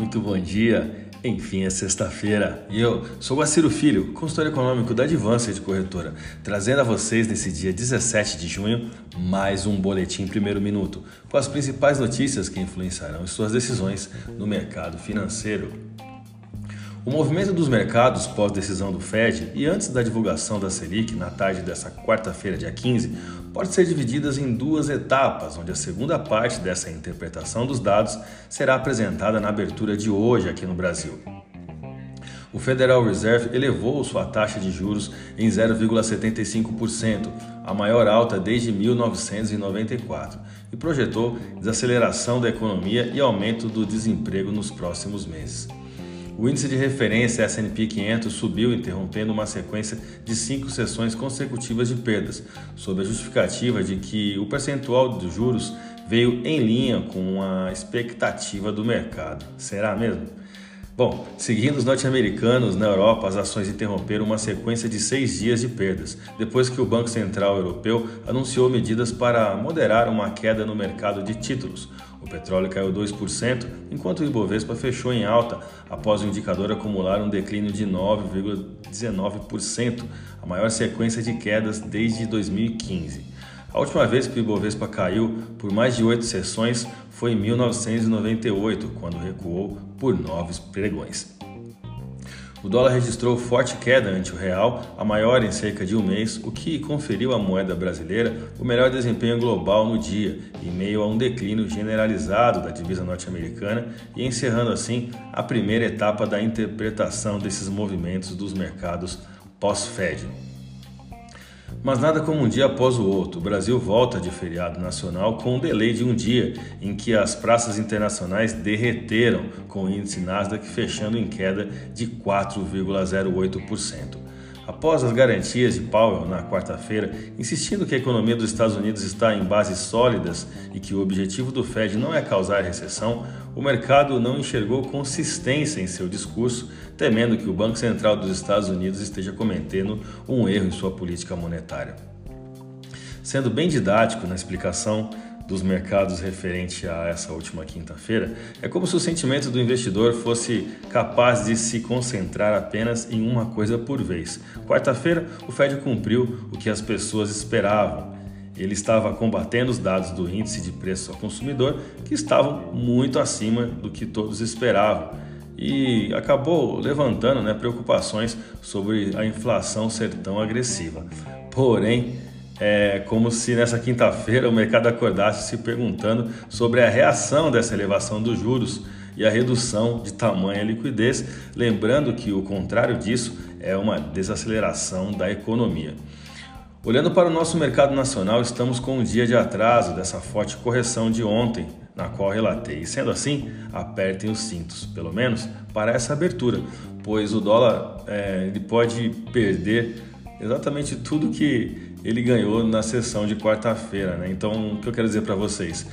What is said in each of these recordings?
muito bom dia. Enfim, é sexta-feira e eu sou o Aciro Filho, consultor econômico da Advanced Corretora, trazendo a vocês nesse dia 17 de junho mais um boletim primeiro minuto com as principais notícias que influenciarão suas decisões no mercado financeiro. O movimento dos mercados pós-decisão do Fed e antes da divulgação da Selic na tarde dessa quarta-feira, dia 15, pode ser divididas em duas etapas, onde a segunda parte dessa interpretação dos dados será apresentada na abertura de hoje aqui no Brasil. O Federal Reserve elevou sua taxa de juros em 0,75%, a maior alta desde 1994, e projetou desaceleração da economia e aumento do desemprego nos próximos meses. O índice de referência S&P 500 subiu, interrompendo uma sequência de cinco sessões consecutivas de perdas, sob a justificativa de que o percentual de juros veio em linha com a expectativa do mercado. Será mesmo? Bom, seguindo os norte-americanos, na Europa as ações interromperam uma sequência de seis dias de perdas, depois que o Banco Central Europeu anunciou medidas para moderar uma queda no mercado de títulos, o petróleo caiu 2%, enquanto o Ibovespa fechou em alta após o indicador acumular um declínio de 9,19%, a maior sequência de quedas desde 2015. A última vez que o Ibovespa caiu por mais de oito sessões foi em 1998, quando recuou por nove pregões. O dólar registrou forte queda ante o real, a maior em cerca de um mês, o que conferiu à moeda brasileira o melhor desempenho global no dia, em meio a um declínio generalizado da divisa norte-americana e encerrando assim a primeira etapa da interpretação desses movimentos dos mercados pós-Fed. Mas nada como um dia após o outro. O Brasil volta de feriado nacional com um delay de um dia, em que as praças internacionais derreteram, com o índice Nasdaq fechando em queda de 4,08%. Após as garantias de Powell na quarta-feira, insistindo que a economia dos Estados Unidos está em bases sólidas e que o objetivo do Fed não é causar recessão, o mercado não enxergou consistência em seu discurso, temendo que o Banco Central dos Estados Unidos esteja cometendo um erro em sua política monetária. Sendo bem didático na explicação, dos mercados referente a essa última quinta-feira, é como se o sentimento do investidor fosse capaz de se concentrar apenas em uma coisa por vez. Quarta-feira, o Fed cumpriu o que as pessoas esperavam. Ele estava combatendo os dados do índice de preço ao consumidor, que estavam muito acima do que todos esperavam, e acabou levantando né, preocupações sobre a inflação ser tão agressiva. Porém, é como se nessa quinta-feira o mercado acordasse se perguntando sobre a reação dessa elevação dos juros e a redução de tamanha liquidez, lembrando que o contrário disso é uma desaceleração da economia. Olhando para o nosso mercado nacional, estamos com um dia de atraso dessa forte correção de ontem, na qual relatei. Sendo assim, apertem os cintos, pelo menos para essa abertura, pois o dólar é, ele pode perder exatamente tudo que ele ganhou na sessão de quarta-feira. Né? Então, o que eu quero dizer para vocês?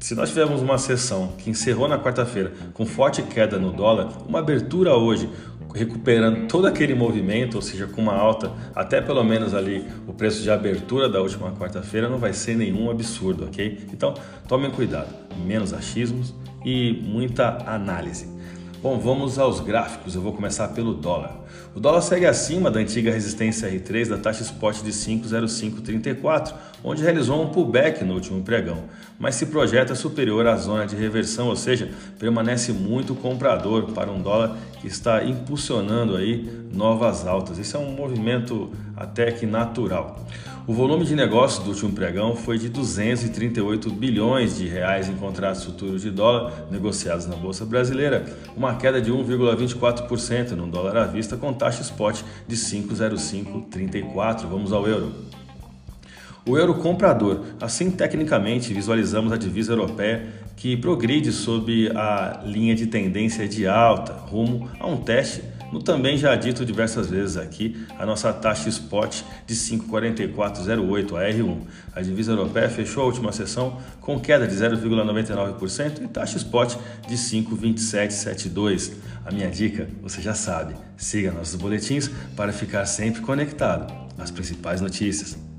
Se nós tivermos uma sessão que encerrou na quarta-feira com forte queda no dólar, uma abertura hoje recuperando todo aquele movimento, ou seja, com uma alta até pelo menos ali o preço de abertura da última quarta-feira, não vai ser nenhum absurdo, ok? Então tomem cuidado, menos achismos e muita análise. Bom, vamos aos gráficos. Eu vou começar pelo dólar. O dólar segue acima da antiga resistência R3 da taxa spot de 5,0534, onde realizou um pullback no último pregão, mas se projeta superior à zona de reversão, ou seja, permanece muito comprador para um dólar que está impulsionando aí novas altas. Isso é um movimento até que natural. O volume de negócios do último pregão foi de 238 bilhões de reais em contratos futuros de dólar negociados na bolsa brasileira, uma queda de 1,24% no dólar à vista com taxa spot de 5,0534. Vamos ao euro. O euro comprador, assim tecnicamente visualizamos a divisa europeia que progride sob a linha de tendência de alta, rumo a um teste no também já dito diversas vezes aqui, a nossa taxa spot de 5,4408, a R1. A divisa europeia fechou a última sessão com queda de 0,99% e taxa spot de 5,2772. A minha dica, você já sabe, siga nossos boletins para ficar sempre conectado às principais notícias.